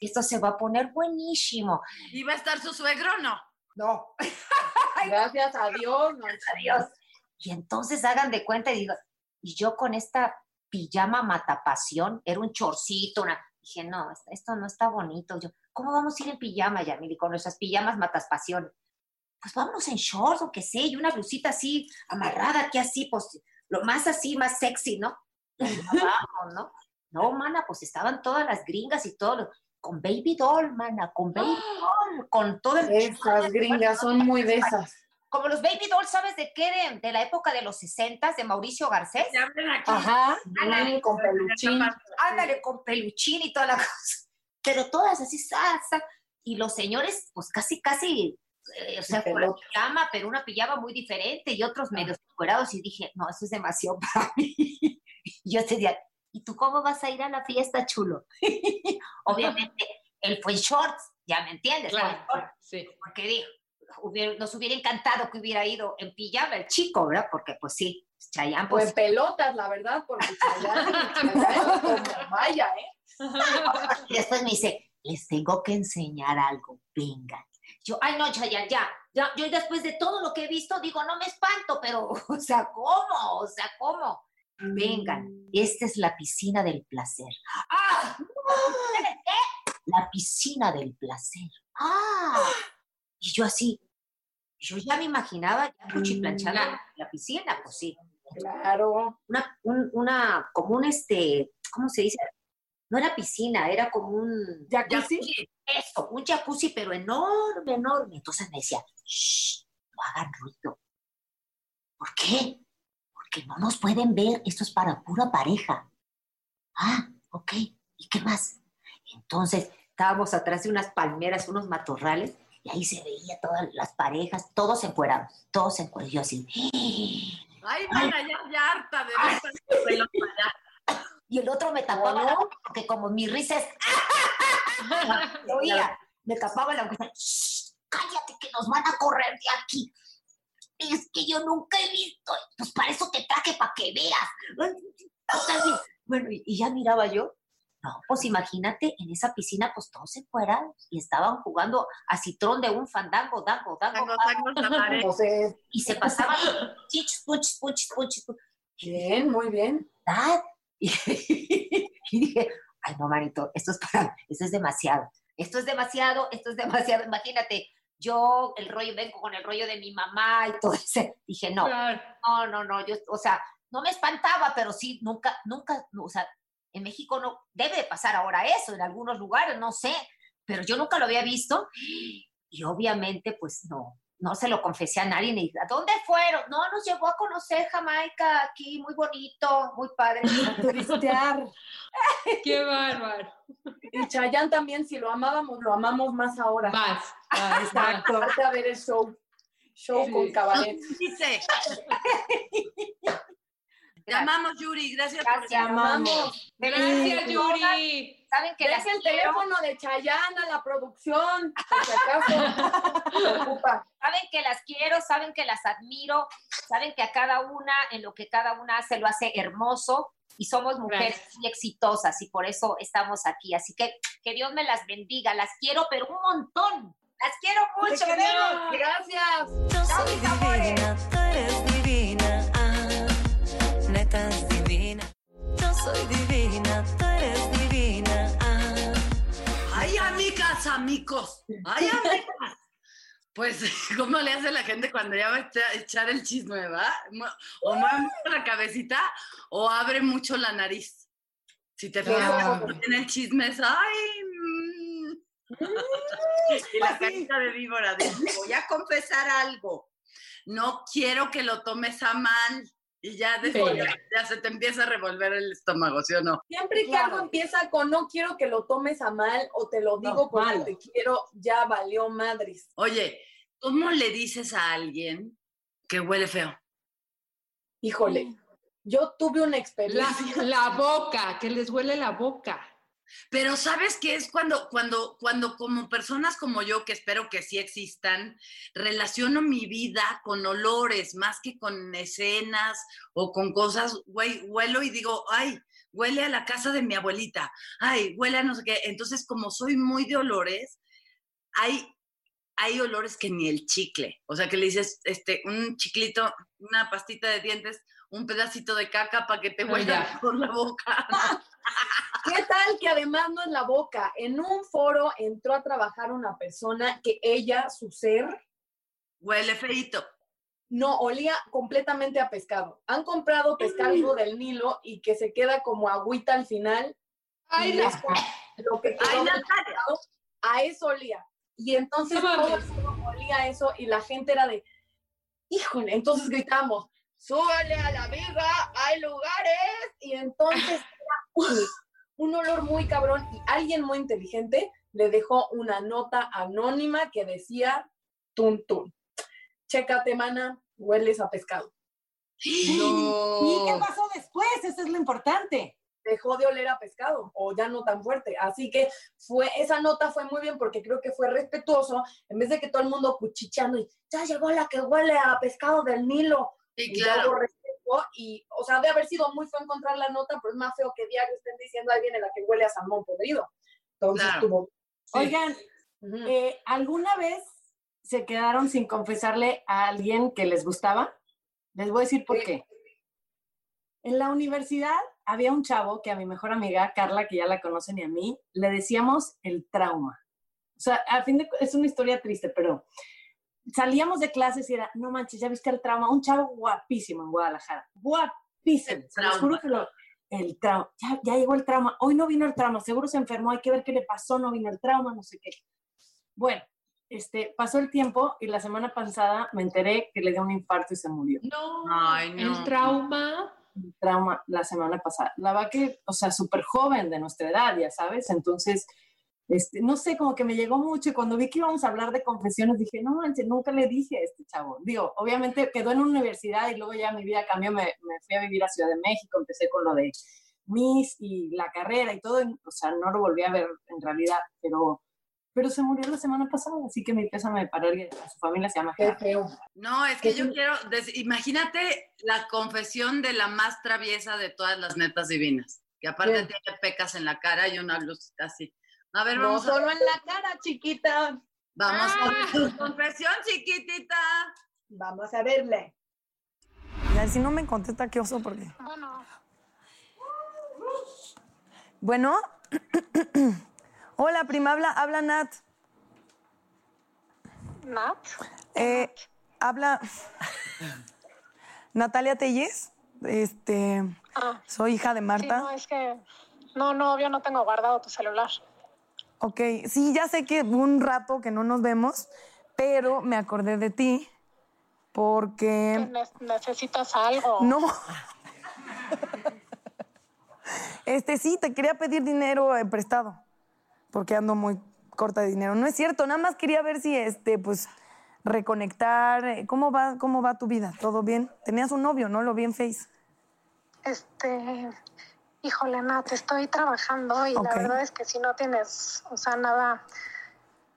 Esto se va a poner buenísimo. ¿Iba a estar su suegro o no? No. Gracias a Dios. Adiós. Y entonces hagan de cuenta y digo, y yo con esta pijama matapasión, era un chorcito, una... Dije, no, esto- no está bonito. Yo, ¿cómo vamos a ir en pijama, Yamili, con nuestras pijamas mataspasión? Pues vámonos en shorts o qué sé, y una blusita así, amarrada aquí así, pues, lo más así, más sexy, ¿no? Vamos, ¿no? No, mana, pues estaban todas las gringas y todo, lo- con baby doll, mana, con baby doll, con todo el... Esas gringas son muy de esas. Como los baby dolls, ¿sabes de qué? De, de la época de los 60 de Mauricio Garcés. Ajá, Ándale, mm, con peluchín. Ándale, con peluchín y toda la cosa. Pero todas así, sa, sa. Y los señores, pues casi, casi, eh, o sea, con la pijama, pero una pijama muy diferente y otros medios encuerados. Y dije, no, eso es demasiado para mí. Y yo te decía, ¿y tú cómo vas a ir a la fiesta, chulo? Obviamente, él fue en shorts, ya me entiendes. Claro, shorts. sí. Porque dijo, hubiera- nos hubiera encantado que hubiera ido en pijama el chico, ¿verdad? Porque pues sí, Chayanne, O pues... en pelotas, la verdad, porque Chayanne, Chayanne como vaya, ¿eh? Y después me dice, les tengo que enseñar algo, vengan. Yo, ay no, Chayanne, ya, ya, yo después de todo lo que he visto, digo, no me espanto, pero, o sea, ¿cómo? O sea, ¿cómo? Vengan, esta es la piscina del placer. ¡Ah! ¿Sabes qué? La piscina del placer. ¡Ah! Y yo así, yo ya me imaginaba ya cuchiplanchando la piscina, pues sí. Claro. Una, un- una, como un este, ¿cómo se dice? No era piscina, era como un... ¿Jacuzzi? Eso, un jacuzzi, pero enorme, enorme. Entonces me decía, shh, no hagan ruido. ¿Por qué? Porque no nos pueden ver, esto es para pura pareja. Ah, ok, ¿y qué más? Entonces estábamos atrás de unas palmeras, unos matorrales, y ahí se veía todas las parejas, todos encuerados, todos encuerados. Yo así, Ay, mana, ya, ya harta de ver y el otro me tapaba la boca, porque como mi risa es... Lo oía, me tapaba la boca. "Shh, cállate que nos van a correr de aquí. Es que yo nunca he visto. Pues para eso te traje, para que veas. Bueno, y ya miraba yo. No, pues imagínate, en esa piscina, pues todos se fueran y estaban jugando a citrón de un fandango, dango, dango. Entonces, Y se pasaban chich, puch, puch, puch, puch. bien, muy bien. Y, y dije, ay, no, manito, esto es para, esto es demasiado. Esto es demasiado, esto es demasiado. Imagínate, yo el rollo, vengo con el rollo de mi mamá y todo eso. Dije, no, no, no, no, yo, o sea, no me espantaba, pero sí, nunca, nunca, no, o sea, en México no, debe de pasar ahora eso, en algunos lugares, no sé, pero yo nunca lo había visto. Y obviamente, pues no, no se lo confesé a nadie, ni ¿a dónde fueron? No, nos llevó a conocer Jamaica, aquí, muy bonito, muy padre. Turistear. Qué bárbaro. Y Chayanne también, si lo amábamos, lo amamos más ahora. Más. más, Exacto. Vete a ver el show. Show Sí. con cabaret. Dice. Te amamos, Yuri. Gracias, por amamos. Gracias, Yuri. Saben que Deja el quiero. teléfono de Chayanne a la producción, por si acaso. Se ocupa. Saben que las quiero, saben que las admiro, saben que a cada una, en lo que cada una hace, lo hace hermoso y somos mujeres Gracias. muy exitosas y por eso estamos aquí. Así que que Dios me las bendiga, las quiero, pero un montón. Las quiero mucho. Gracias. Yo Chao, soy amores. divina, tú eres divina, ah, neta es divina. Yo soy divina, tú eres divina, ah. Ay, amigas, amigos. Ay, amigas. Pues, ¿cómo le hace la gente cuando ya va a echa- echar el chisme, va? O mueve mucho la cabecita o abre mucho la nariz. Si te fijas, cuando tiene el chisme es, ay, mm. y la carita de víbora de, voy a confesar algo. No quiero que lo tomes a mal. Y ya después Sí. ya, ya se te empieza a revolver el estómago, ¿sí o no? Siempre que algo empieza con no quiero que lo tomes a mal o te lo digo No, porque malo. te quiero, ya valió madres. Oye, ¿cómo le dices a alguien que huele feo? Híjole, yo tuve una La, experiencia. la boca, que les huele la boca. Pero ¿sabes qué es cuando, cuando, cuando como personas como yo, que espero que sí existan, relaciono mi vida con olores más que con escenas o con cosas, güey, huelo y digo, ay, huele a la casa de mi abuelita, ay, huele a no sé qué. Entonces, como soy muy de olores, hay, hay olores que ni el chicle. O sea, que le dices, este, un chiclito, una pastita de dientes, un pedacito de caca para que te Ah, huela ya. por la boca. ¿Qué tal que además no es la boca? En un foro entró a trabajar una persona que ella, su ser, Huele feito. no olía completamente a pescado. Han comprado pescado del Nilo y que se queda como agüita al final. Ay, la- lo que Ay, pescado, a eso olía. Y entonces No todo el mundo olía a eso y la gente era de, híjole, entonces gritamos, súbele a la viga, hay lugares. Y entonces era un, un olor muy cabrón y alguien muy inteligente le dejó una nota anónima que decía, tun tun. Chécate, mana, hueles a pescado. ¿Y qué pasó después? Eso es lo importante. Dejó de oler a pescado o ya no tan fuerte. Así que fue, esa nota fue muy bien porque creo que fue respetuoso en vez de que todo el mundo cuchicheando y ya llegó la que huele a pescado del Nilo. Sí, Y claro. respetó y, o sea, de haber sido muy feo encontrar la nota, pero es más feo que diario estén diciendo ahí viene la que huele a salmón podrido. Entonces Claro. tuvo. Oigan, eh, ¿alguna vez se quedaron sin confesarle a alguien que les gustaba? Les voy a decir por Sí. qué. En la universidad había un chavo que a mi mejor amiga, Carla, que ya la conocen y a mí, le decíamos el trauma. O sea, a fin de es una historia triste, pero salíamos de clases y era, no manches, ya viste el trauma, un chavo guapísimo en Guadalajara, guapísimo. El Se los juro trauma. que lo, el trauma, ya, ya llegó el trauma, hoy no vino el trauma, seguro se enfermó, hay que ver qué le pasó, no vino el trauma, no sé qué. Bueno, este, pasó el tiempo y la semana pasada me enteré que le dio un infarto y se murió. No, Ay, no. el trauma. Un trauma la semana pasada. La va que, o sea, súper joven de nuestra edad, ya sabes, entonces, este, no sé, como que me llegó mucho y cuando vi que íbamos a hablar de confesiones dije, no manches, nunca le dije a este chavo. Digo, obviamente quedó en una universidad y luego ya mi vida cambió, me, me fui a vivir a Ciudad de México, empecé con lo de Miss y la carrera y todo, y, o sea, no lo volví a ver en realidad, pero, pero se murió la semana pasada, así que mi pésame para y a su familia se llama Qué Gerardo. feo. No, es que yo sí. quiero, imagínate la confesión de la más traviesa de todas las netas divinas, que aparte tiene pecas en la cara y una luz así. A ver, No vamos a, solo en la cara, chiquita. vamos Ah. a ver confesión, chiquitita. Vamos a verle. Ya, si no me contesta, qué oso, porque. Bueno, Bueno. Hola, prima, habla, habla Nat. Nat. Eh, habla. Natalia Telles. Este. Ah, Soy hija de sí, Marta. no, es que. No, no, obvio no tengo guardado tu celular. Ok, sí, ya sé que un rato que no nos vemos, pero me acordé de ti Que porque. ne- necesitas algo. No. Este sí, te quería pedir dinero eh, prestado, porque ando muy corta de dinero. No es cierto, nada más quería ver si, este, pues, reconectar. eh, ¿Cómo va, cómo va tu vida? ¿Todo bien? Tenías un novio, ¿no? Lo vi en Face. Este. Híjole, Nat, estoy trabajando y la verdad es que si no tienes, o sea, nada,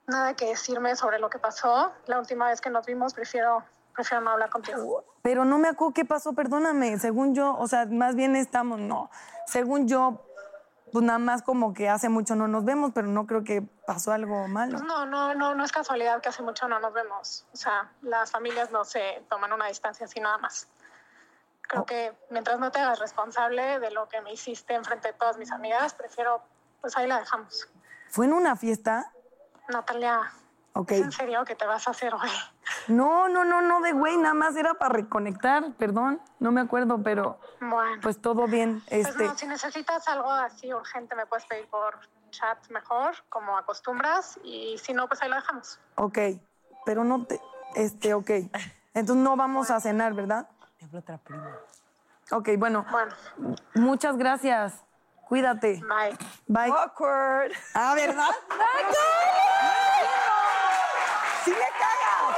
nada que decirme sobre lo que pasó, la última vez que nos vimos, prefiero, prefiero no hablar contigo. Pero no me acuerdo qué pasó, perdóname. Según yo, o sea, más bien estamos, no. Según yo, pues nada más como que hace mucho no nos vemos, pero no creo que pasó algo malo. Pues no, no, no, no es casualidad que hace mucho no nos vemos. O sea, las familias no se toman una distancia así nada más. Creo que mientras no te hagas responsable de lo que me hiciste enfrente de todas mis amigas, prefiero, pues ahí la dejamos. ¿Fue en una fiesta? Natalia, Ok. ¿es en serio que te vas a hacer hoy? No, no, no, no, de güey, nada más era para reconectar, perdón, no me acuerdo, pero Bueno, pues todo bien. pues Este, no, si necesitas algo así urgente me puedes pedir por chat mejor, como acostumbras, y si no, pues ahí lo dejamos. ok, pero no te, este, ok. Entonces no vamos a cenar, ¿verdad? Otra prima. Ok, bueno, Bueno, muchas gracias. Cuídate. bye. Bye. Awkward. Ah, ¿verdad? ¡Sí le cagas!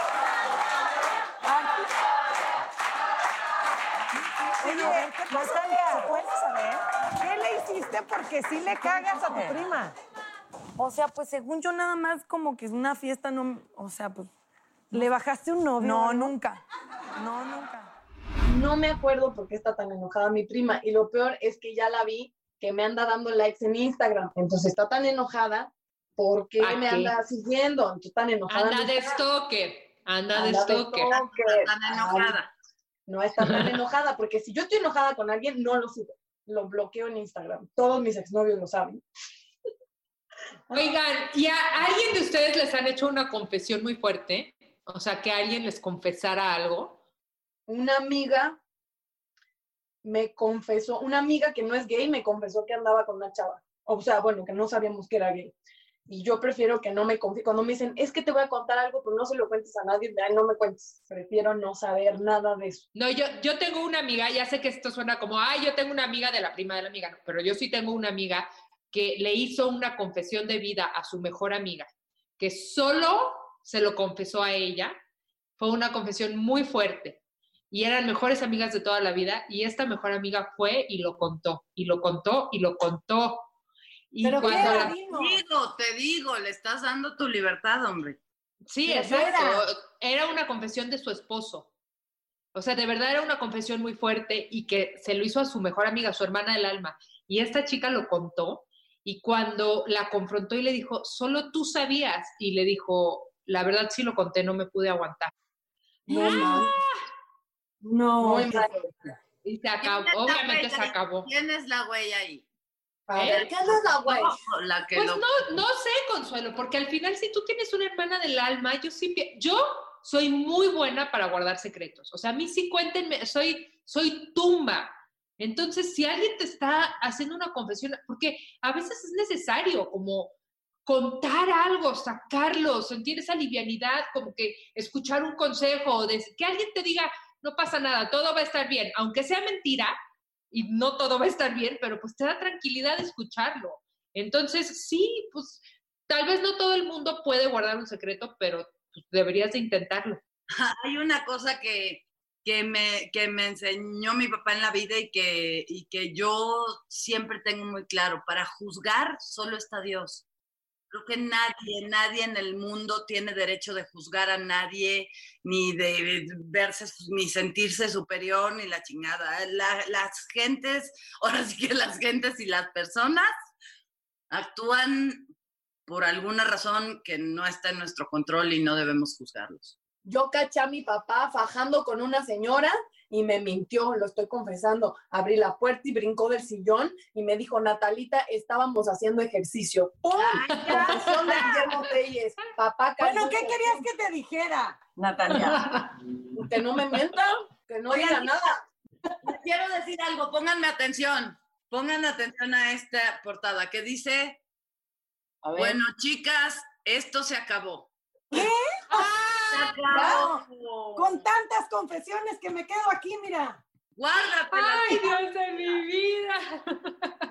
Oye, Natalia, ¿se puede saber? ¿Qué le hiciste porque sí le cagas a tu prima? O sea, pues según yo nada más como que es una fiesta, no, o sea, pues... ¿Le bajaste un novio? No, nunca. No, nunca. No me acuerdo por qué está tan enojada mi prima. Y lo peor es que ya la vi que me anda dando likes en Instagram. Entonces está tan enojada porque ¿A me qué? anda siguiendo. Entonces tan enojada. Anda de stalker. Anda de Anda de stalker. Tan enojada. Ay, no está tan enojada, porque si yo estoy enojada con alguien, no lo subo. Lo bloqueo en Instagram. Todos mis exnovios lo saben. Oigan, ¿y a alguien de ustedes les han hecho una confesión muy fuerte? O sea, que alguien les confesara algo. Una amiga me confesó, una amiga que no es gay me confesó que andaba con una chava. O sea, bueno, que no sabíamos que era gay. Y yo prefiero que no me confíe. Cuando me dicen, es que te voy a contar algo, pero no se lo cuentes a nadie, no me cuentes. Prefiero no saber nada de eso. No, yo, yo tengo una amiga, ya sé que esto suena como, ay, yo tengo una amiga de la prima de la amiga, pero yo sí tengo una amiga que le hizo una confesión de vida a su mejor amiga, que solo se lo confesó a ella. Fue una confesión muy fuerte y eran mejores amigas de toda la vida y esta mejor amiga fue y lo contó, y lo contó, y lo contó. Y Pero cuando ¿qué? la- digo, te digo, le estás dando tu libertad, hombre. Sí, exacto. Era una confesión de su esposo. O sea, de verdad era una confesión muy fuerte y que se lo hizo a su mejor amiga, su hermana del alma. Y esta chica lo contó y cuando la confrontó y le dijo, solo tú sabías, y le dijo, la verdad sí lo conté, no me pude aguantar. No, mal. No. Muy mal. Y se acabó, ¿Quién es la obviamente se acabó. ¿Quién es la güey ahí? A ¿Eh? ver, ¿qué es la güey? No, la que Pues lo... no, no sé, Consuelo, porque al final si tú tienes una hermana del alma, yo sí, yo soy muy buena para guardar secretos. O sea, a mí sí cuéntenme, soy, soy tumba. Entonces, si alguien te está haciendo una confesión, porque a veces es necesario como contar algo, sacarlo, sentir esa livianidad, como que escuchar un consejo, de, que alguien te diga, no pasa nada, todo va a estar bien, aunque sea mentira, y no todo va a estar bien, pero pues te da tranquilidad escucharlo. Entonces, sí, pues tal vez no todo el mundo puede guardar un secreto, pero pues, deberías de intentarlo. Hay una cosa que, que, me, que me enseñó mi papá en la vida y que, y que yo siempre tengo muy claro. Para juzgar solo está Dios. Creo que nadie, nadie en el mundo tiene derecho de juzgar a nadie, ni de verse, ni sentirse superior, ni la chingada. La- las gentes, ahora sí que las gentes y las personas actúan por alguna razón que no está en nuestro control y no debemos juzgarlos. Yo caché a mi papá fajando con una señora y me mintió, lo estoy confesando. Abrí la puerta y brincó del sillón y me dijo, Natalita, estábamos haciendo ejercicio. ¡Pum! Confesión de Guillermo Telles. Papá Bueno, ¿qué querías que te dijera? Natalia. Que no me mienta, que no diga Oigan, nada. Les quiero decir algo, pónganme atención, pongan atención a esta portada que dice, ver. bueno, chicas, esto se acabó. ¿Qué? Con tantas confesiones que me quedo aquí, mira. Guárdatela. ¡Ay, Dios de mi vida!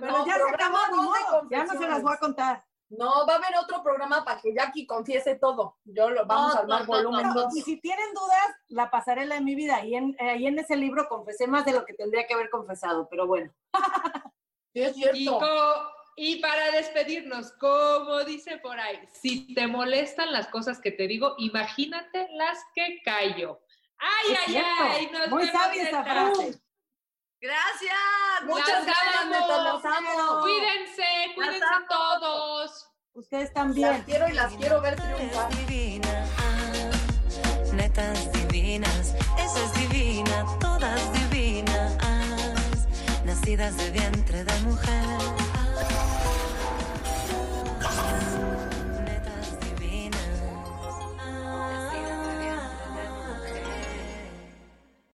Pero No, ya se acabó, modo. No se las voy a contar. No, va a haber otro programa para que Jackie confiese todo. Yo lo vamos a armar volumen y si tienen dudas, la pasarela de mi vida. Ahí en, ahí en ese libro confesé más de lo que tendría que haber confesado, pero bueno. Sí, es cierto. Y para despedirnos, como dice por ahí, si te molestan las cosas que te digo, imagínate las que callo. ¡Ay, Es ay, cierto. ay! Nos Muy vemos, sabia esa neta. frase. Gracias. Muchas gracias, neta, los amo. Cuídense, cuídense amo. todos. Ustedes también. Las quiero y las quiero ver triunfar. divina, ah, netas divinas, esa es divina, todas divinas, nacidas de vientre de mujer.